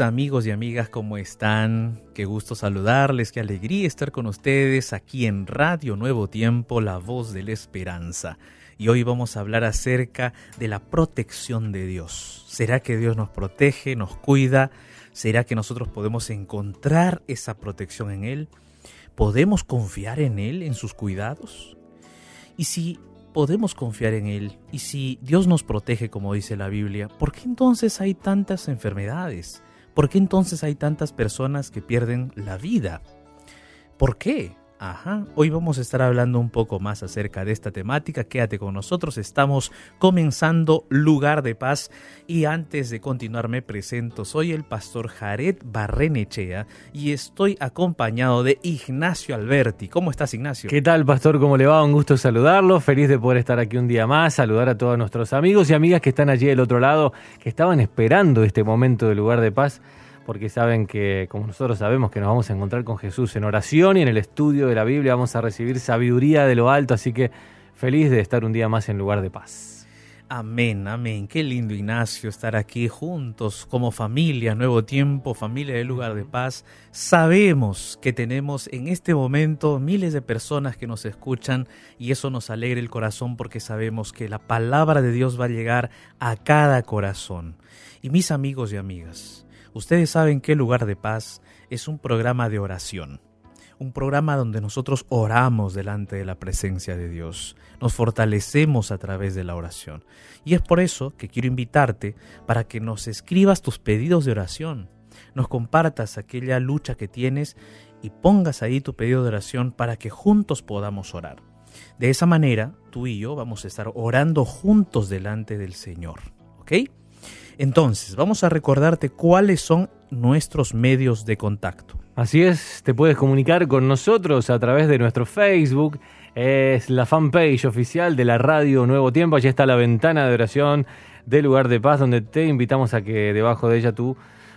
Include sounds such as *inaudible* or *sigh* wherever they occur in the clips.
amigos y amigas, ¿cómo están? Qué gusto saludarles, qué alegría estar con ustedes aquí en Radio Nuevo Tiempo, la voz de la esperanza. Y hoy vamos a hablar acerca de la protección de Dios. ¿Será que Dios nos protege, nos cuida? ¿Será que nosotros podemos encontrar esa protección en Él? ¿Podemos confiar en Él, en sus cuidados? Y si podemos confiar en Él, y si Dios nos protege como dice la Biblia, ¿por qué entonces hay tantas enfermedades? ¿Por qué entonces hay tantas personas que pierden la vida? ¿Por qué? Ajá, hoy vamos a estar hablando un poco más acerca de esta temática. Quédate con nosotros, estamos comenzando Lugar de Paz y antes de continuar me presento, soy el pastor Jared Barrenechea y estoy acompañado de Ignacio Alberti. ¿Cómo estás Ignacio? ¿Qué tal pastor? ¿Cómo le va? Un gusto saludarlo, feliz de poder estar aquí un día más, saludar a todos nuestros amigos y amigas que están allí del otro lado, que estaban esperando este momento de Lugar de Paz porque saben que, como nosotros sabemos, que nos vamos a encontrar con Jesús en oración y en el estudio de la Biblia, vamos a recibir sabiduría de lo alto, así que feliz de estar un día más en lugar de paz. Amén, amén. Qué lindo Ignacio estar aquí juntos como familia, nuevo tiempo, familia del lugar de paz. Sabemos que tenemos en este momento miles de personas que nos escuchan y eso nos alegra el corazón porque sabemos que la palabra de Dios va a llegar a cada corazón. Y mis amigos y amigas, Ustedes saben que Lugar de Paz es un programa de oración, un programa donde nosotros oramos delante de la presencia de Dios, nos fortalecemos a través de la oración. Y es por eso que quiero invitarte para que nos escribas tus pedidos de oración, nos compartas aquella lucha que tienes y pongas ahí tu pedido de oración para que juntos podamos orar. De esa manera, tú y yo vamos a estar orando juntos delante del Señor. ¿Ok? Entonces, vamos a recordarte cuáles son nuestros medios de contacto. Así es, te puedes comunicar con nosotros a través de nuestro Facebook, es la fanpage oficial de la radio Nuevo Tiempo, allí está la ventana de oración del lugar de paz donde te invitamos a que debajo de ella tú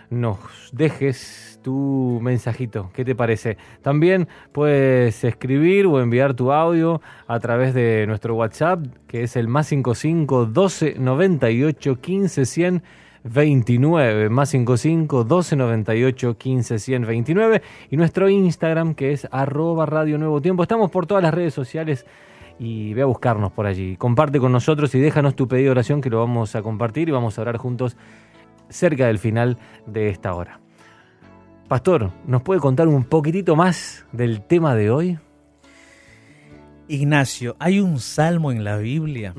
nos dejes tu mensajito. ¿Qué te parece? También puedes escribir o enviar tu audio a través de nuestro WhatsApp, que es el más 55 12 98 15 100 29, más 55 12 98 15 100 29 y nuestro Instagram que es arroba radio nuevo tiempo. Estamos por todas las redes sociales y ve a buscarnos por allí. Comparte con nosotros y déjanos tu pedido de oración que lo vamos a compartir y vamos a orar juntos cerca del final de esta hora. Pastor, ¿nos puede contar un poquitito más del tema de hoy? Ignacio, hay un salmo en la Biblia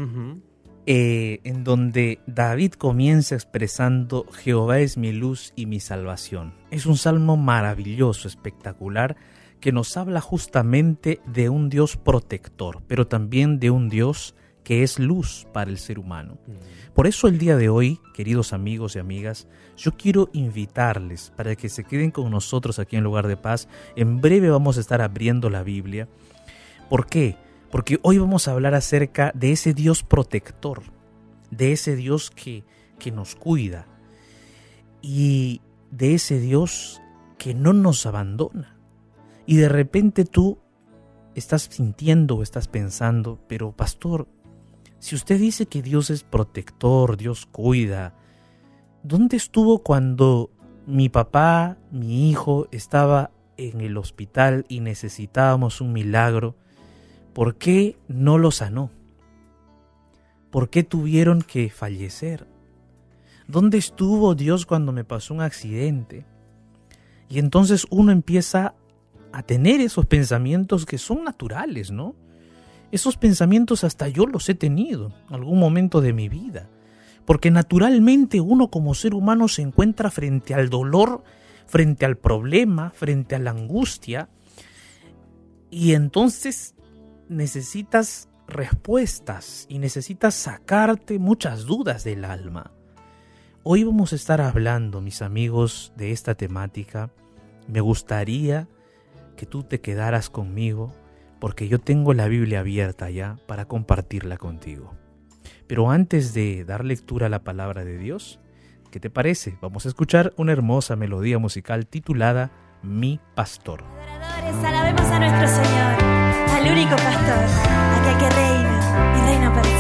eh, en donde David comienza expresando Jehová es mi luz y mi salvación. Es un salmo maravilloso, espectacular, que nos habla justamente de un Dios protector, pero también de un Dios que es luz para el ser humano. Por eso el día de hoy, queridos amigos y amigas, yo quiero invitarles para que se queden con nosotros aquí en Lugar de Paz. En breve vamos a estar abriendo la Biblia. ¿Por qué? Porque hoy vamos a hablar acerca de ese Dios protector, de ese Dios que, que nos cuida y de ese Dios que no nos abandona. Y de repente tú estás sintiendo o estás pensando, pero pastor, Si usted dice que Dios es protector, Dios cuida, ¿dónde estuvo cuando mi papá, mi hijo, estaba en el hospital y necesitábamos un milagro? ¿Por qué no lo sanó? ¿Por qué tuvieron que fallecer? ¿Dónde estuvo Dios cuando me pasó un accidente? Y entonces uno empieza a tener esos pensamientos que son naturales, ¿no? Esos pensamientos hasta yo los he tenido en algún momento de mi vida. Porque naturalmente uno como ser humano se encuentra frente al dolor, frente al problema, frente a la angustia. Y entonces necesitas respuestas y necesitas sacarte muchas dudas del alma. Hoy vamos a estar hablando, mis amigos, de esta temática. Me gustaría que tú te quedaras conmigo porque yo tengo la Biblia abierta ya para compartirla contigo. Pero antes de dar lectura a la palabra de Dios, ¿qué te parece? Vamos a escuchar una hermosa melodía musical titulada Mi Pastor. Adoradores, a nuestro Señor, al único pastor, aquel que reina y reina para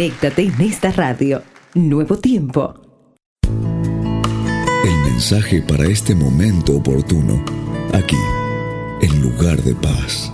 Conéctate en esta radio. Nuevo tiempo. El mensaje para este momento oportuno, aquí, en lugar de paz.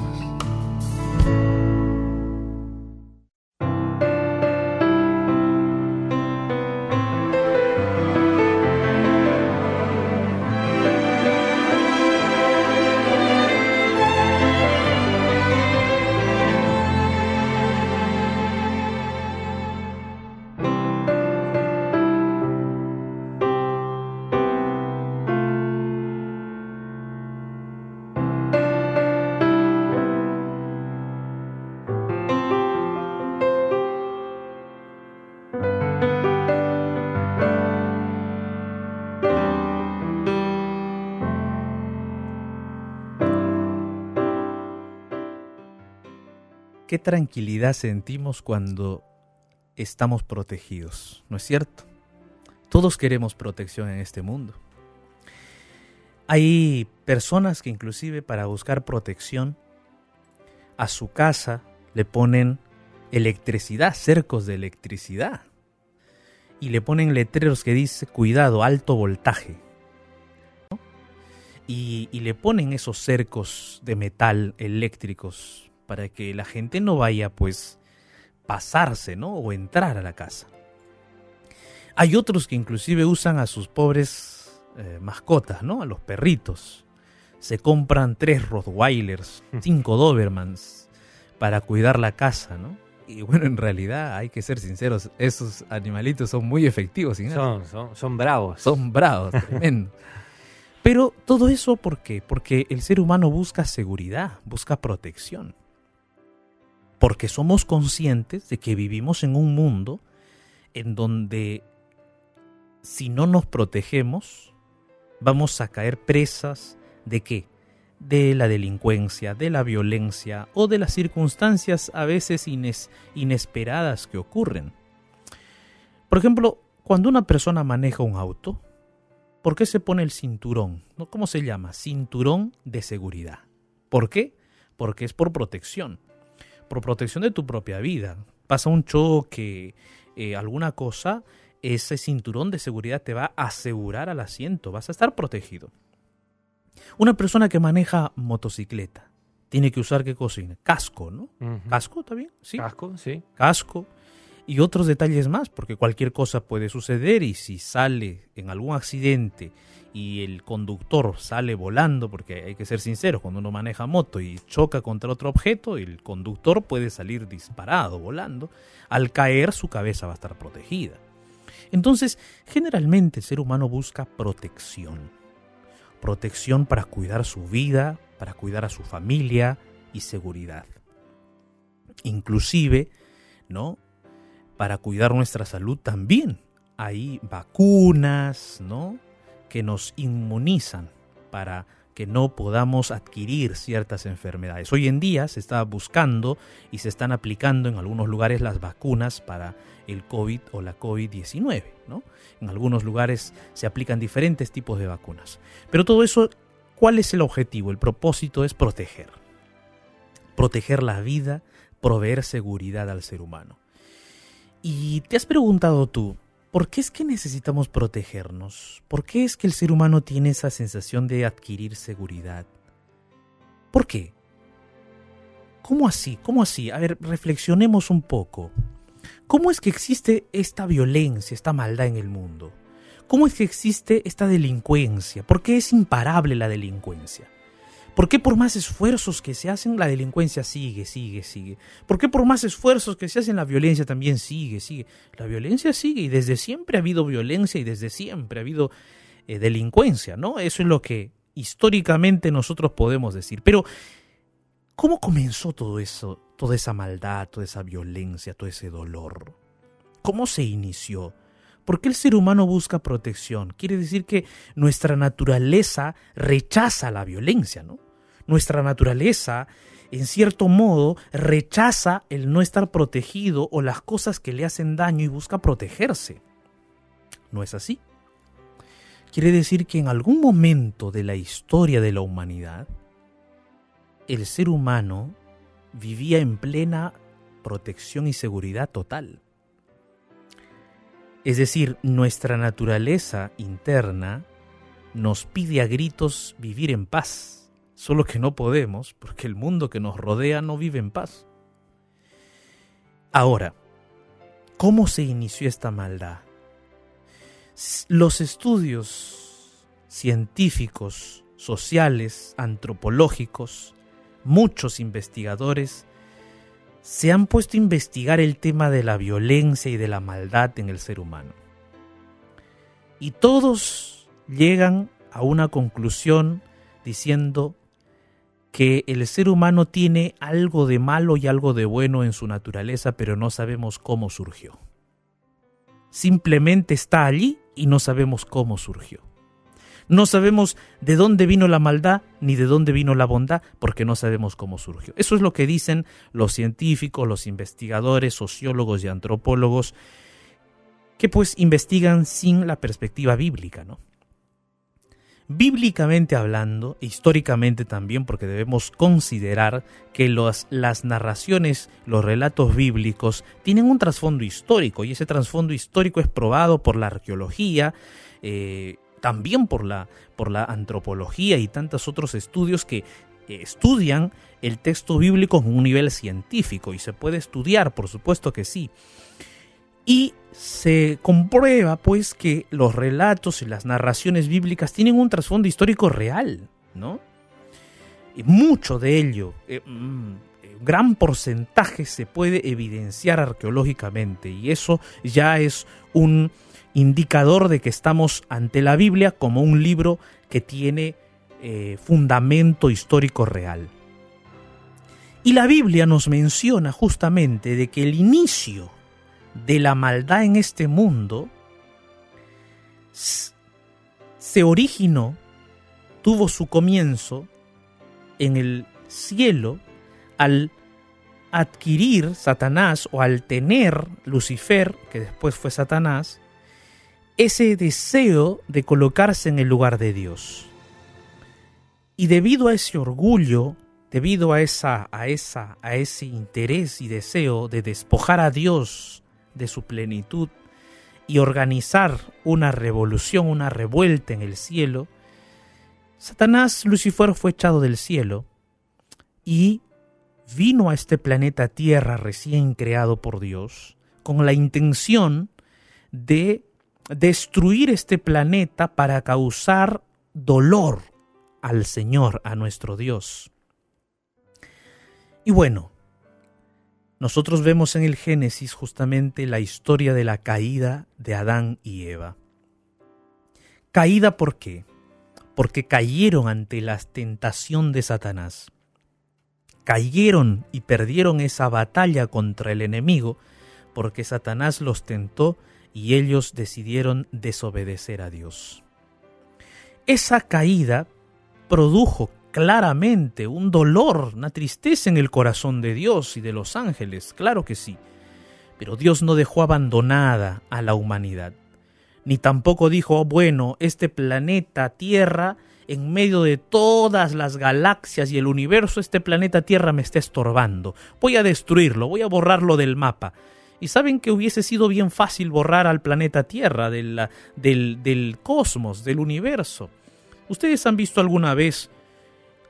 Qué tranquilidad sentimos cuando estamos protegidos, ¿no es cierto? Todos queremos protección en este mundo. Hay personas que inclusive para buscar protección a su casa le ponen electricidad, cercos de electricidad. Y le ponen letreros que dice cuidado, alto voltaje. Y, y le ponen esos cercos de metal eléctricos para que la gente no vaya pues pasarse, ¿no? O entrar a la casa. Hay otros que inclusive usan a sus pobres eh, mascotas, ¿no? A los perritos. Se compran tres Rottweilers, cinco Dobermans para cuidar la casa, ¿no? Y bueno, en realidad hay que ser sinceros, esos animalitos son muy efectivos. Son, son, son bravos. Son bravos, tremendo. Pero todo eso, ¿por qué? Porque el ser humano busca seguridad, busca protección porque somos conscientes de que vivimos en un mundo en donde si no nos protegemos, vamos a caer presas de qué? De la delincuencia, de la violencia o de las circunstancias a veces inesperadas que ocurren. Por ejemplo, cuando una persona maneja un auto, ¿por qué se pone el cinturón? ¿Cómo se llama? Cinturón de seguridad. ¿Por qué? Porque es por protección por protección de tu propia vida. Pasa un choque, eh, alguna cosa, ese cinturón de seguridad te va a asegurar al asiento, vas a estar protegido. Una persona que maneja motocicleta tiene que usar qué cosa? Casco, ¿no? Casco, ¿está bien? Sí. Casco, sí. Casco y otros detalles más, porque cualquier cosa puede suceder y si sale en algún accidente y el conductor sale volando, porque hay que ser sincero, cuando uno maneja moto y choca contra otro objeto, el conductor puede salir disparado, volando, al caer su cabeza va a estar protegida. Entonces, generalmente el ser humano busca protección. Protección para cuidar su vida, para cuidar a su familia y seguridad. Inclusive, ¿no? Para cuidar nuestra salud también. Hay vacunas, ¿no? Que nos inmunizan para que no podamos adquirir ciertas enfermedades. Hoy en día se está buscando y se están aplicando en algunos lugares las vacunas para el COVID o la COVID-19. ¿no? En algunos lugares se aplican diferentes tipos de vacunas. Pero todo eso, ¿cuál es el objetivo? El propósito es proteger. Proteger la vida, proveer seguridad al ser humano. Y te has preguntado tú, ¿Por qué es que necesitamos protegernos? ¿Por qué es que el ser humano tiene esa sensación de adquirir seguridad? ¿Por qué? ¿Cómo así? ¿Cómo así? A ver, reflexionemos un poco. ¿Cómo es que existe esta violencia, esta maldad en el mundo? ¿Cómo es que existe esta delincuencia? ¿Por qué es imparable la delincuencia? ¿Por qué por más esfuerzos que se hacen la delincuencia sigue, sigue, sigue? ¿Por qué por más esfuerzos que se hacen la violencia también sigue, sigue? La violencia sigue y desde siempre ha habido violencia y desde siempre ha habido eh, delincuencia, ¿no? Eso es lo que históricamente nosotros podemos decir. Pero, ¿cómo comenzó todo eso, toda esa maldad, toda esa violencia, todo ese dolor? ¿Cómo se inició? ¿Por qué el ser humano busca protección? Quiere decir que nuestra naturaleza rechaza la violencia, ¿no? Nuestra naturaleza, en cierto modo, rechaza el no estar protegido o las cosas que le hacen daño y busca protegerse. ¿No es así? Quiere decir que en algún momento de la historia de la humanidad, el ser humano vivía en plena protección y seguridad total. Es decir, nuestra naturaleza interna nos pide a gritos vivir en paz, solo que no podemos porque el mundo que nos rodea no vive en paz. Ahora, ¿cómo se inició esta maldad? Los estudios científicos, sociales, antropológicos, muchos investigadores se han puesto a investigar el tema de la violencia y de la maldad en el ser humano. Y todos llegan a una conclusión diciendo que el ser humano tiene algo de malo y algo de bueno en su naturaleza, pero no sabemos cómo surgió. Simplemente está allí y no sabemos cómo surgió. No sabemos de dónde vino la maldad ni de dónde vino la bondad porque no sabemos cómo surgió. Eso es lo que dicen los científicos, los investigadores, sociólogos y antropólogos que pues investigan sin la perspectiva bíblica, ¿no? Bíblicamente hablando, históricamente también, porque debemos considerar que los, las narraciones, los relatos bíblicos, tienen un trasfondo histórico, y ese trasfondo histórico es probado por la arqueología, eh, también por la, por la antropología y tantos otros estudios que estudian el texto bíblico en un nivel científico y se puede estudiar, por supuesto que sí. Y se comprueba pues que los relatos y las narraciones bíblicas tienen un trasfondo histórico real, ¿no? Y mucho de ello, eh, mm, gran porcentaje se puede evidenciar arqueológicamente y eso ya es un indicador de que estamos ante la Biblia como un libro que tiene eh, fundamento histórico real. Y la Biblia nos menciona justamente de que el inicio de la maldad en este mundo se originó, tuvo su comienzo en el cielo al adquirir Satanás o al tener Lucifer, que después fue Satanás, ese deseo de colocarse en el lugar de Dios. Y debido a ese orgullo, debido a esa a esa a ese interés y deseo de despojar a Dios de su plenitud y organizar una revolución, una revuelta en el cielo, Satanás Lucifer fue echado del cielo y vino a este planeta Tierra recién creado por Dios con la intención de destruir este planeta para causar dolor al Señor, a nuestro Dios. Y bueno, nosotros vemos en el Génesis justamente la historia de la caída de Adán y Eva. Caída por qué? Porque cayeron ante la tentación de Satanás. Cayeron y perdieron esa batalla contra el enemigo porque Satanás los tentó y ellos decidieron desobedecer a Dios. Esa caída produjo claramente un dolor, una tristeza en el corazón de Dios y de los ángeles, claro que sí. Pero Dios no dejó abandonada a la humanidad, ni tampoco dijo, bueno, este planeta Tierra, en medio de todas las galaxias y el universo, este planeta Tierra me está estorbando, voy a destruirlo, voy a borrarlo del mapa. Y saben que hubiese sido bien fácil borrar al planeta Tierra del, del, del cosmos, del universo. ¿Ustedes han visto alguna vez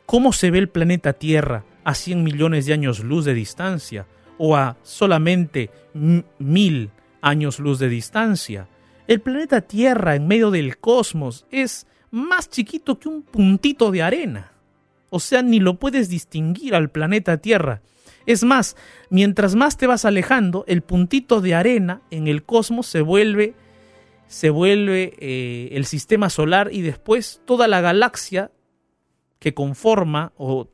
cómo se ve el planeta Tierra a 100 millones de años luz de distancia o a solamente mil años luz de distancia? El planeta Tierra en medio del cosmos es más chiquito que un puntito de arena. O sea, ni lo puedes distinguir al planeta Tierra. Es más, mientras más te vas alejando, el puntito de arena en el cosmos se vuelve, se vuelve eh, el sistema solar y después toda la galaxia que conforma o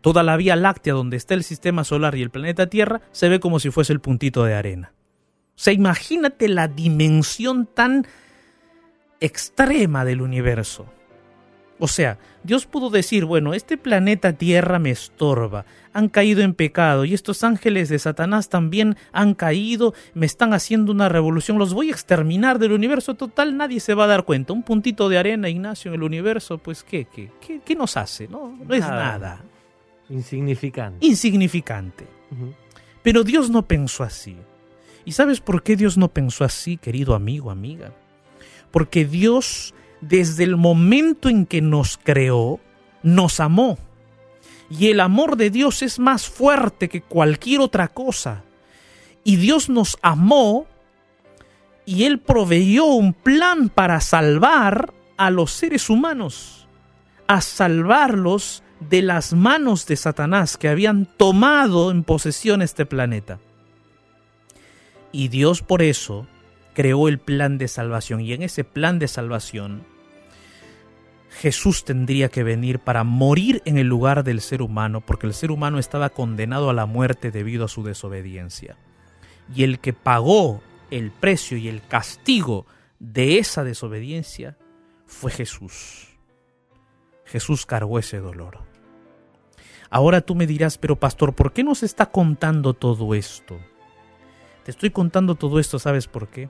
toda la Vía Láctea donde está el sistema solar y el planeta Tierra se ve como si fuese el puntito de arena. O sea, imagínate la dimensión tan extrema del universo. O sea, Dios pudo decir, bueno, este planeta Tierra me estorba, han caído en pecado y estos ángeles de Satanás también han caído, me están haciendo una revolución, los voy a exterminar del universo total, nadie se va a dar cuenta. Un puntito de arena, Ignacio, en el universo, pues ¿qué? ¿Qué, qué, nos hace? No, no es nada. Insignificante. Insignificante. Pero Dios no pensó así. ¿Y sabes por qué Dios no pensó así, querido amigo, amiga? Porque Dios, desde el momento en que nos creó, nos amó. Y el amor de Dios es más fuerte que cualquier otra cosa. Y Dios nos amó y Él proveyó un plan para salvar a los seres humanos, a salvarlos de las manos de Satanás que habían tomado en posesión este planeta. Y Dios por eso creó el plan de salvación. Y en ese plan de salvación, Jesús tendría que venir para morir en el lugar del ser humano, porque el ser humano estaba condenado a la muerte debido a su desobediencia. Y el que pagó el precio y el castigo de esa desobediencia fue Jesús. Jesús cargó ese dolor. Ahora tú me dirás, pero pastor, ¿por qué nos está contando todo esto? Te estoy contando todo esto, ¿sabes por qué?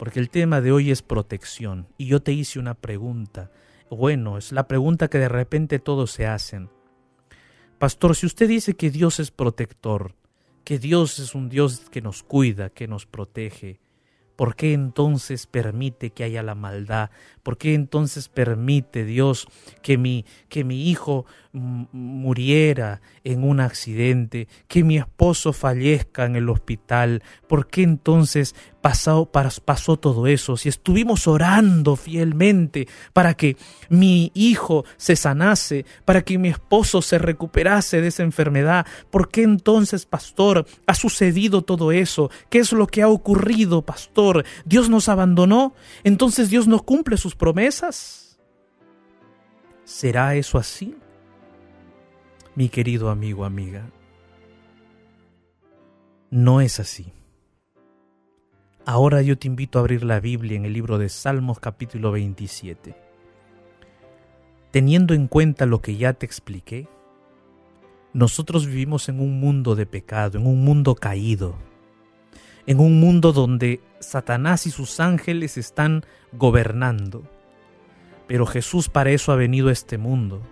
Porque el tema de hoy es protección. Y yo te hice una pregunta. Bueno, es la pregunta que de repente todos se hacen. Pastor, si usted dice que Dios es protector, que Dios es un Dios que nos cuida, que nos protege, ¿por qué entonces permite que haya la maldad? ¿Por qué entonces permite Dios que mi, que mi hijo muriera en un accidente, que mi esposo fallezca en el hospital? ¿Por qué entonces pasó, pasó todo eso? Si estuvimos orando fielmente para que mi hijo se sanase, para que mi esposo se recuperase de esa enfermedad, ¿por qué entonces, pastor, ha sucedido todo eso? ¿Qué es lo que ha ocurrido, pastor? ¿Dios nos abandonó? Entonces Dios no cumple sus promesas? ¿Será eso así? Mi querido amigo, amiga, no es así. Ahora yo te invito a abrir la Biblia en el libro de Salmos capítulo 27. Teniendo en cuenta lo que ya te expliqué, nosotros vivimos en un mundo de pecado, en un mundo caído, en un mundo donde Satanás y sus ángeles están gobernando. Pero Jesús para eso ha venido a este mundo,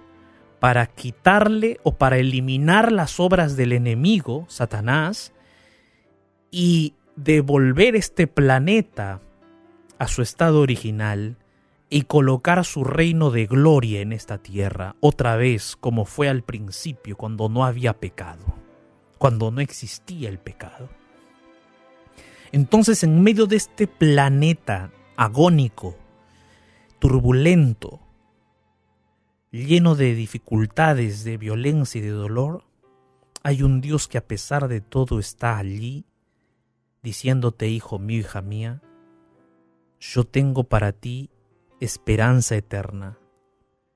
para quitarle o para eliminar las obras del enemigo, Satanás, y devolver este planeta a su estado original y colocar su reino de gloria en esta tierra, otra vez como fue al principio, cuando no había pecado, cuando no existía el pecado. Entonces, en medio de este planeta agónico, turbulento, lleno de dificultades, de violencia y de dolor, hay un Dios que a pesar de todo está allí, diciéndote, hijo mío, hija mía, yo tengo para ti esperanza eterna.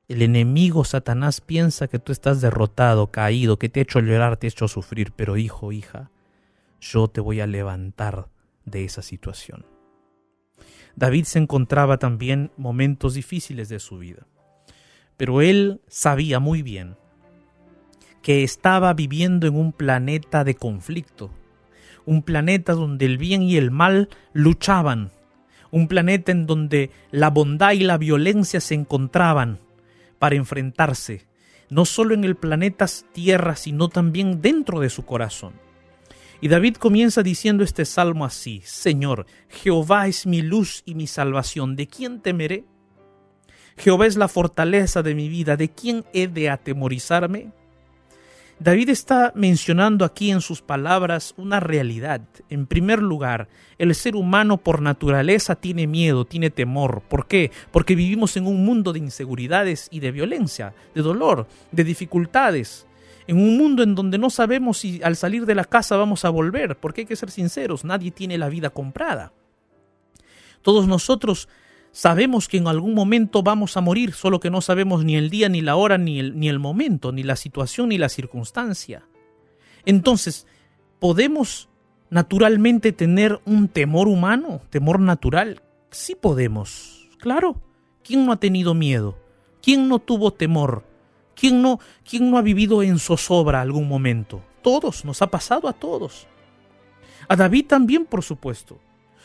El enemigo Satanás piensa que tú estás derrotado, caído, que te he hecho llorar, te he hecho sufrir, pero hijo, hija, yo te voy a levantar de esa situación. David se encontraba también momentos difíciles de su vida, pero él sabía muy bien que estaba viviendo en un planeta de conflicto, un planeta donde el bien y el mal luchaban, un planeta en donde la bondad y la violencia se encontraban para enfrentarse, no solo en el planeta Tierra, sino también dentro de su corazón. Y David comienza diciendo este salmo así, Señor, Jehová es mi luz y mi salvación, ¿de quién temeré? Jehová es la fortaleza de mi vida, ¿de quién he de atemorizarme? David está mencionando aquí en sus palabras una realidad. En primer lugar, el ser humano por naturaleza tiene miedo, tiene temor. ¿Por qué? Porque vivimos en un mundo de inseguridades y de violencia, de dolor, de dificultades en un mundo en donde no sabemos si al salir de la casa vamos a volver, porque hay que ser sinceros, nadie tiene la vida comprada. Todos nosotros sabemos que en algún momento vamos a morir, solo que no sabemos ni el día, ni la hora, ni el, ni el momento, ni la situación, ni la circunstancia. Entonces, ¿podemos naturalmente tener un temor humano, temor natural? Sí podemos, claro. ¿Quién no ha tenido miedo? ¿Quién no tuvo temor? ¿Quién no, quién no ha vivido en zozobra algún momento? Todos, nos ha pasado a todos. A David también, por supuesto.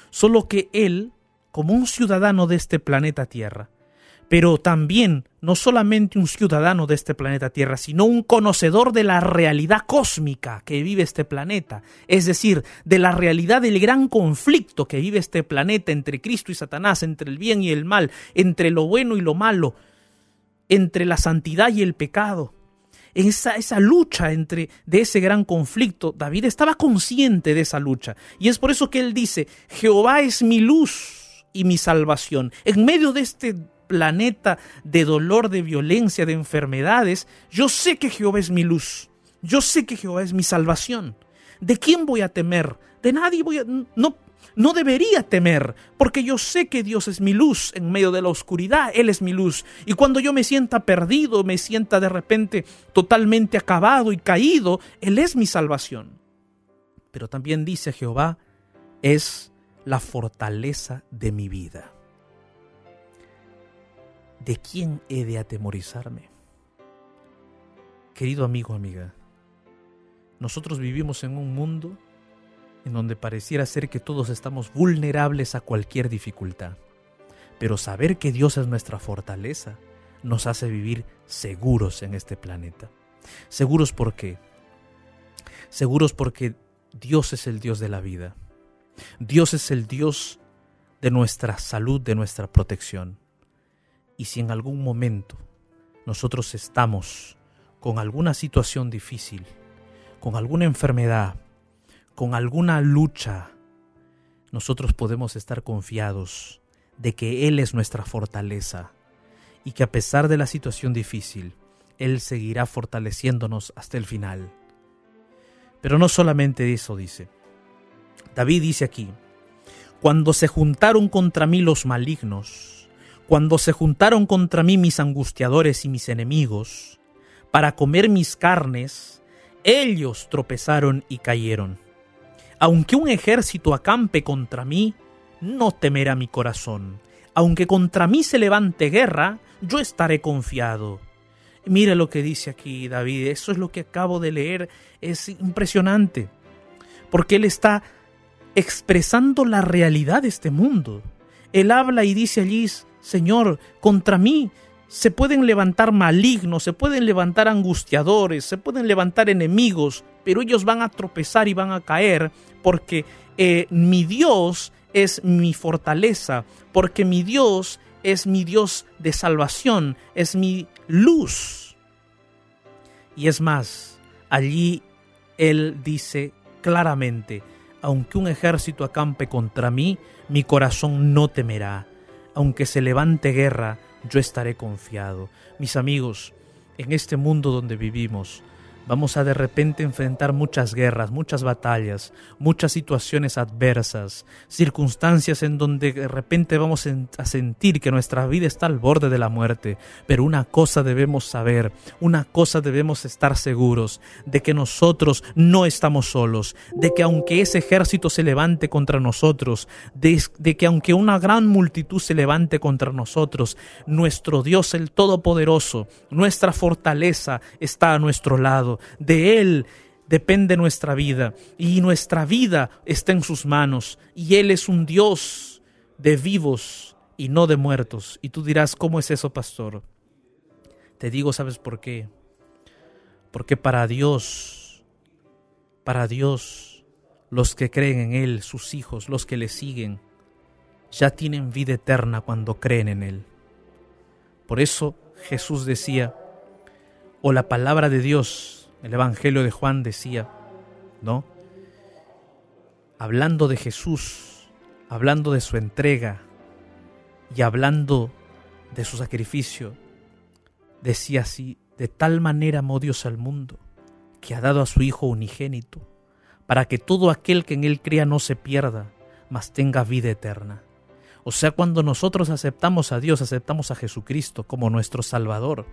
Solo que él, como un ciudadano de este planeta Tierra, pero también no solamente un ciudadano de este planeta Tierra, sino un conocedor de la realidad cósmica que vive este planeta, es decir, de la realidad del gran conflicto que vive este planeta entre Cristo y Satanás, entre el bien y el mal, entre lo bueno y lo malo, entre la santidad y el pecado. Esa, esa lucha entre de ese gran conflicto, David estaba consciente de esa lucha. Y es por eso que él dice, Jehová es mi luz y mi salvación. En medio de este planeta de dolor, de violencia, de enfermedades, yo sé que Jehová es mi luz. Yo sé que Jehová es mi salvación. ¿De quién voy a temer? De nadie voy a... No, no debería temer, porque yo sé que Dios es mi luz en medio de la oscuridad, Él es mi luz. Y cuando yo me sienta perdido, me sienta de repente totalmente acabado y caído, Él es mi salvación. Pero también dice Jehová, es la fortaleza de mi vida. ¿De quién he de atemorizarme? Querido amigo, amiga, nosotros vivimos en un mundo en donde pareciera ser que todos estamos vulnerables a cualquier dificultad. Pero saber que Dios es nuestra fortaleza nos hace vivir seguros en este planeta. Seguros por qué? Seguros porque Dios es el Dios de la vida. Dios es el Dios de nuestra salud, de nuestra protección. Y si en algún momento nosotros estamos con alguna situación difícil, con alguna enfermedad, con alguna lucha, nosotros podemos estar confiados de que Él es nuestra fortaleza y que a pesar de la situación difícil, Él seguirá fortaleciéndonos hasta el final. Pero no solamente eso dice. David dice aquí, cuando se juntaron contra mí los malignos, cuando se juntaron contra mí mis angustiadores y mis enemigos, para comer mis carnes, ellos tropezaron y cayeron. Aunque un ejército acampe contra mí, no temerá mi corazón. Aunque contra mí se levante guerra, yo estaré confiado. Mire lo que dice aquí David, eso es lo que acabo de leer, es impresionante, porque él está expresando la realidad de este mundo. Él habla y dice allí, Señor, contra mí se pueden levantar malignos, se pueden levantar angustiadores, se pueden levantar enemigos, pero ellos van a tropezar y van a caer porque eh, mi Dios es mi fortaleza, porque mi Dios es mi Dios de salvación, es mi luz. Y es más, allí Él dice claramente, aunque un ejército acampe contra mí, mi corazón no temerá, aunque se levante guerra, yo estaré confiado. Mis amigos, en este mundo donde vivimos, Vamos a de repente enfrentar muchas guerras, muchas batallas, muchas situaciones adversas, circunstancias en donde de repente vamos a sentir que nuestra vida está al borde de la muerte. Pero una cosa debemos saber, una cosa debemos estar seguros, de que nosotros no estamos solos, de que aunque ese ejército se levante contra nosotros, de, de que aunque una gran multitud se levante contra nosotros, nuestro Dios el Todopoderoso, nuestra fortaleza está a nuestro lado de Él depende nuestra vida y nuestra vida está en sus manos y Él es un Dios de vivos y no de muertos. Y tú dirás, ¿cómo es eso, pastor? Te digo, ¿sabes por qué? Porque para Dios, para Dios, los que creen en Él, sus hijos, los que le siguen, ya tienen vida eterna cuando creen en Él. Por eso Jesús decía, o la palabra de Dios el Evangelio de Juan decía, ¿no? Hablando de Jesús, hablando de su entrega y hablando de su sacrificio, decía así, de tal manera amó Dios al mundo, que ha dado a su Hijo unigénito, para que todo aquel que en Él crea no se pierda, mas tenga vida eterna. O sea, cuando nosotros aceptamos a Dios, aceptamos a Jesucristo como nuestro Salvador,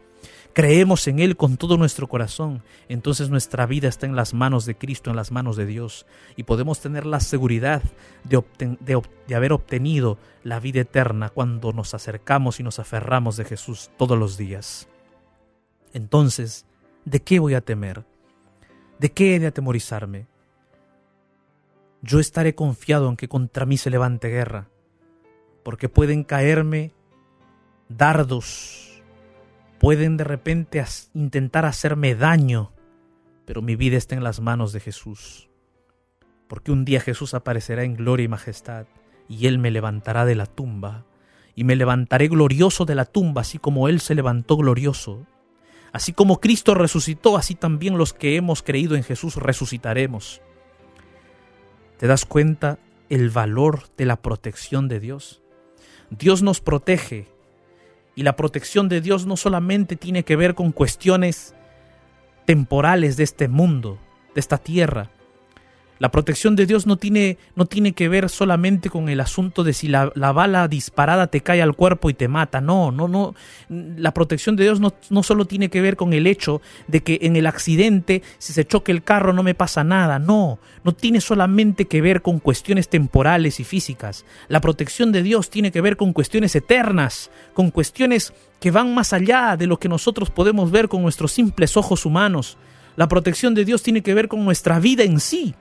creemos en Él con todo nuestro corazón, entonces nuestra vida está en las manos de Cristo, en las manos de Dios, y podemos tener la seguridad de, haber obtenido la vida eterna cuando nos acercamos y nos aferramos de Jesús todos los días. Entonces, ¿de qué voy a temer? ¿De qué he de atemorizarme? Yo estaré confiado en que contra mí se levante guerra porque pueden caerme dardos, pueden de repente intentar hacerme daño, pero mi vida está en las manos de Jesús. Porque un día Jesús aparecerá en gloria y majestad, y Él me levantará de la tumba, y me levantaré glorioso de la tumba, así como Él se levantó glorioso. Así como Cristo resucitó, así también los que hemos creído en Jesús resucitaremos. ¿Te das cuenta el valor de la protección de Dios? Dios nos protege y la protección de Dios no solamente tiene que ver con cuestiones temporales de este mundo, de esta tierra. La protección de Dios no tiene, no tiene que ver solamente con el asunto de si la, la bala disparada te cae al cuerpo y te mata. No, no, no. La protección de Dios no, no solo tiene que ver con el hecho de que en el accidente, si se choque el carro, no me pasa nada. No, no tiene solamente que ver con cuestiones temporales y físicas. La protección de Dios tiene que ver con cuestiones eternas, con cuestiones que van más allá de lo que nosotros podemos ver con nuestros simples ojos humanos. La protección de Dios tiene que ver con nuestra vida en sí.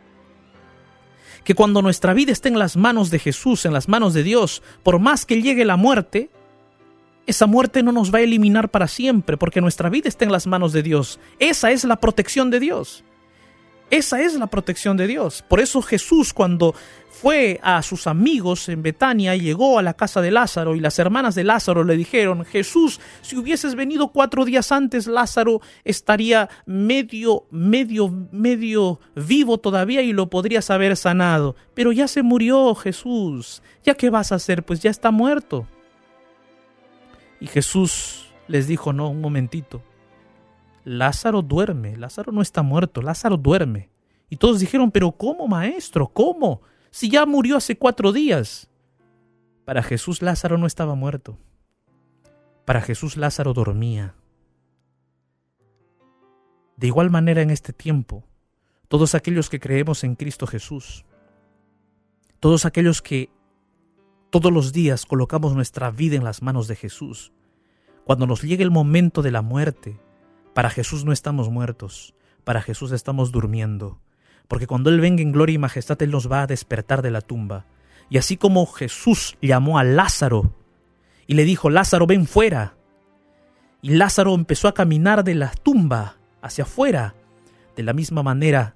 Que cuando nuestra vida está en las manos de Jesús, en las manos de Dios, por más que llegue la muerte, esa muerte no nos va a eliminar para siempre, porque nuestra vida está en las manos de Dios. Esa es la protección de Dios. Esa es la protección de Dios. Por eso Jesús cuando fue a sus amigos en Betania, llegó a la casa de Lázaro y las hermanas de Lázaro le dijeron, Jesús, si hubieses venido cuatro días antes, Lázaro estaría medio, medio, medio vivo todavía y lo podrías haber sanado. Pero ya se murió Jesús. ¿Ya qué vas a hacer? Pues ya está muerto. Y Jesús les dijo, no, un momentito. Lázaro duerme, Lázaro no está muerto, Lázaro duerme. Y todos dijeron, pero ¿cómo, maestro? ¿Cómo? Si ya murió hace cuatro días. Para Jesús Lázaro no estaba muerto. Para Jesús Lázaro dormía. De igual manera en este tiempo, todos aquellos que creemos en Cristo Jesús, todos aquellos que todos los días colocamos nuestra vida en las manos de Jesús, cuando nos llegue el momento de la muerte, para Jesús no estamos muertos, para Jesús estamos durmiendo, porque cuando Él venga en gloria y majestad, Él nos va a despertar de la tumba. Y así como Jesús llamó a Lázaro y le dijo, Lázaro, ven fuera, y Lázaro empezó a caminar de la tumba hacia afuera, de la misma manera,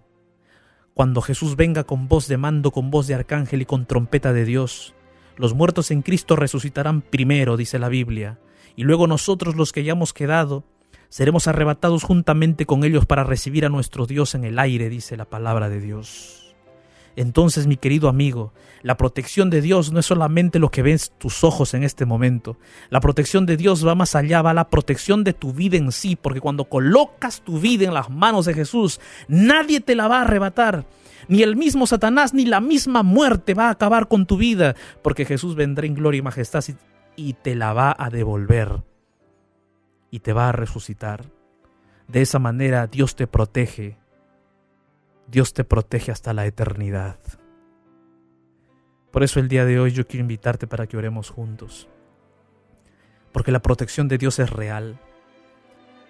cuando Jesús venga con voz de mando, con voz de arcángel y con trompeta de Dios, los muertos en Cristo resucitarán primero, dice la Biblia, y luego nosotros los que hayamos quedado, seremos arrebatados juntamente con ellos para recibir a nuestro Dios en el aire, dice la palabra de Dios. Entonces, mi querido amigo, la protección de Dios no es solamente lo que ves tus ojos en este momento. La protección de Dios va más allá, va la protección de tu vida en sí, porque cuando colocas tu vida en las manos de Jesús, nadie te la va a arrebatar. Ni el mismo Satanás ni la misma muerte va a acabar con tu vida, porque Jesús vendrá en gloria y majestad y te la va a devolver y te va a resucitar. De esa manera Dios te protege. Dios te protege hasta la eternidad. Por eso el día de hoy yo quiero invitarte para que oremos juntos. Porque la protección de Dios es real.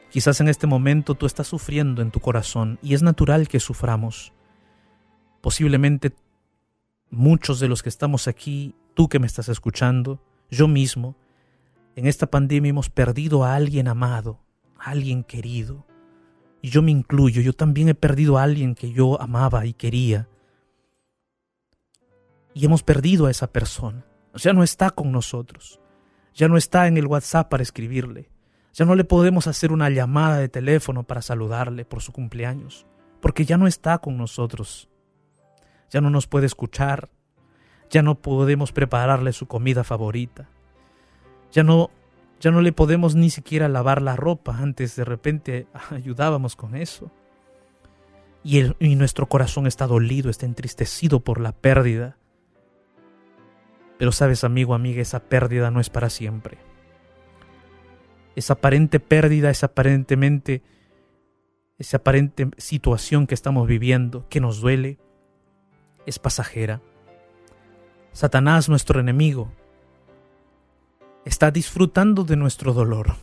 Quizás en este momento tú estás sufriendo en tu corazón y es natural que suframos. Posiblemente muchos de los que estamos aquí, tú que me estás escuchando, yo mismo, en esta pandemia hemos perdido a alguien amado, a alguien querido. Y yo me incluyo, yo también he perdido a alguien que yo amaba y quería. Y hemos perdido a esa persona. Ya no está con nosotros. Ya no está en el WhatsApp para escribirle. Ya no le podemos hacer una llamada de teléfono para saludarle por su cumpleaños. Porque ya no está con nosotros. Ya no nos puede escuchar. Ya no podemos prepararle su comida favorita. Ya no ya no le podemos ni siquiera lavar la ropa. Antes de repente *laughs* ayudábamos con eso. Y, el, y, nuestro corazón está dolido, está entristecido por la pérdida. Pero sabes, amigo, amiga, esa pérdida no es para siempre. Esa aparente pérdida, esa aparentemente, esa aparente situación que estamos viviendo, que nos duele, es pasajera. Satanás, nuestro enemigo, está disfrutando de nuestro dolor.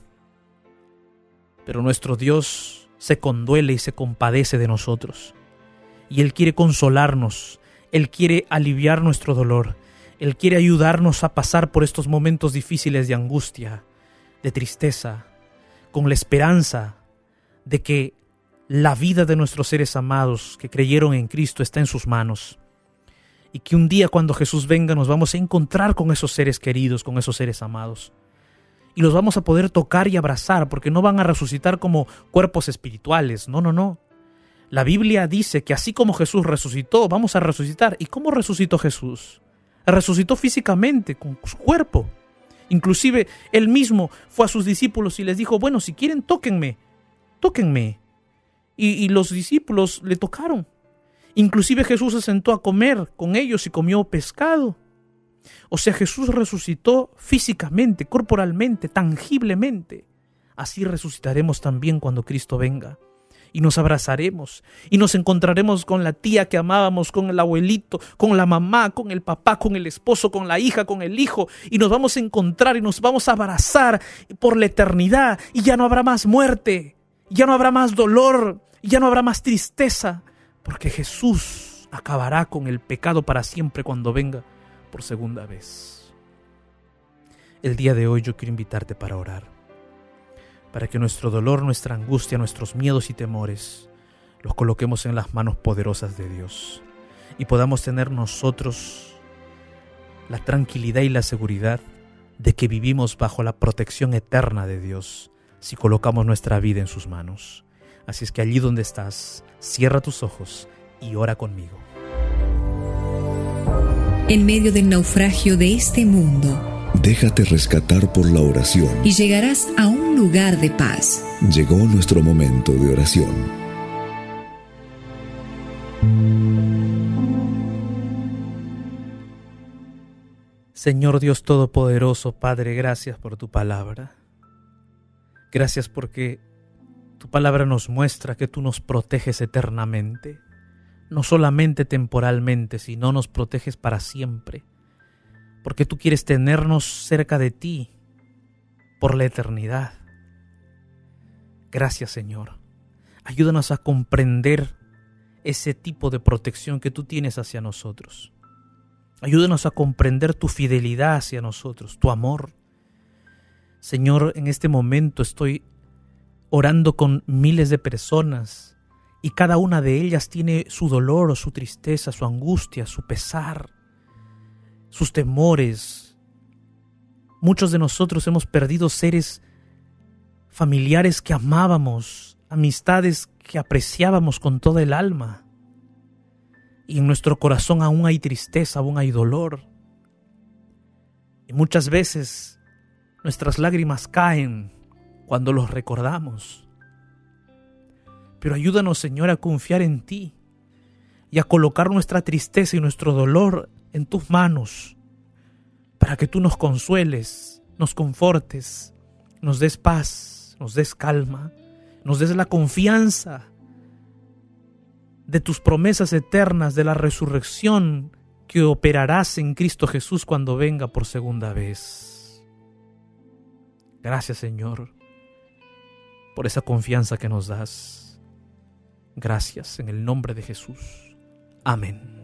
Pero nuestro Dios se conduele y se compadece de nosotros. Y Él quiere consolarnos, Él quiere aliviar nuestro dolor, Él quiere ayudarnos a pasar por estos momentos difíciles de angustia. de tristeza, con la esperanza de que la vida de nuestros seres amados que creyeron en Cristo está en sus manos. Y que un día cuando Jesús venga nos vamos a encontrar con esos seres queridos, con esos seres amados. Y los vamos a poder tocar y abrazar porque no van a resucitar como cuerpos espirituales. No, no, no. La Biblia dice que así como Jesús resucitó, vamos a resucitar. ¿Y cómo resucitó Jesús? Resucitó físicamente, con su cuerpo. Inclusive él mismo fue a sus discípulos y les dijo, bueno, si quieren, tóquenme, tóquenme. Y, los discípulos le tocaron. Inclusive Jesús se sentó a comer con ellos y comió pescado. O sea, Jesús resucitó físicamente, corporalmente, tangiblemente. Así resucitaremos también cuando Cristo venga y nos abrazaremos y nos encontraremos con la tía que amábamos, con el abuelito, con la mamá, con el papá, con el esposo, con la hija, con el hijo y nos vamos a encontrar y nos vamos a abrazar por la eternidad y ya no habrá más muerte, ya no habrá más dolor, ya no habrá más tristeza, porque Jesús acabará con el pecado para siempre cuando venga por segunda vez. El día de hoy yo quiero invitarte para orar para que nuestro dolor, nuestra angustia, nuestros miedos y temores los coloquemos en las manos poderosas de Dios y podamos tener nosotros la tranquilidad y la seguridad de que vivimos bajo la protección eterna de Dios si colocamos nuestra vida en sus manos. Así es que allí donde estás, cierra tus ojos y ora conmigo. En medio del naufragio de este mundo, Déjate rescatar por la oración. Y llegarás a un lugar de paz. Llegó nuestro momento de oración. Señor Dios Todopoderoso, Padre, gracias por tu palabra. Gracias porque tu palabra nos muestra que tú nos proteges eternamente, no solamente temporalmente, sino nos proteges para siempre porque tú quieres tenernos cerca de ti por la eternidad. Gracias Señor. Ayúdanos a comprender ese tipo de protección que tú tienes hacia nosotros. Ayúdanos a comprender tu fidelidad hacia nosotros, tu amor. Señor, en este momento estoy orando con miles de personas y cada una de ellas tiene su dolor, su tristeza, su angustia, su pesar sus temores. Muchos de nosotros hemos perdido seres familiares que amábamos, amistades que apreciábamos con toda el alma. Y en nuestro corazón aún hay tristeza, aún hay dolor. Y muchas veces nuestras lágrimas caen cuando los recordamos. Pero ayúdanos, Señor, a confiar en ti y a colocar nuestra tristeza y nuestro dolor en tus manos para que tú nos consueles, nos confortes, nos des paz, nos des calma, nos des la confianza de tus promesas eternas, de la resurrección que operarás en Cristo Jesús cuando venga por segunda vez. Gracias Señor por esa confianza que nos das. Gracias en el nombre de Jesús. Amén.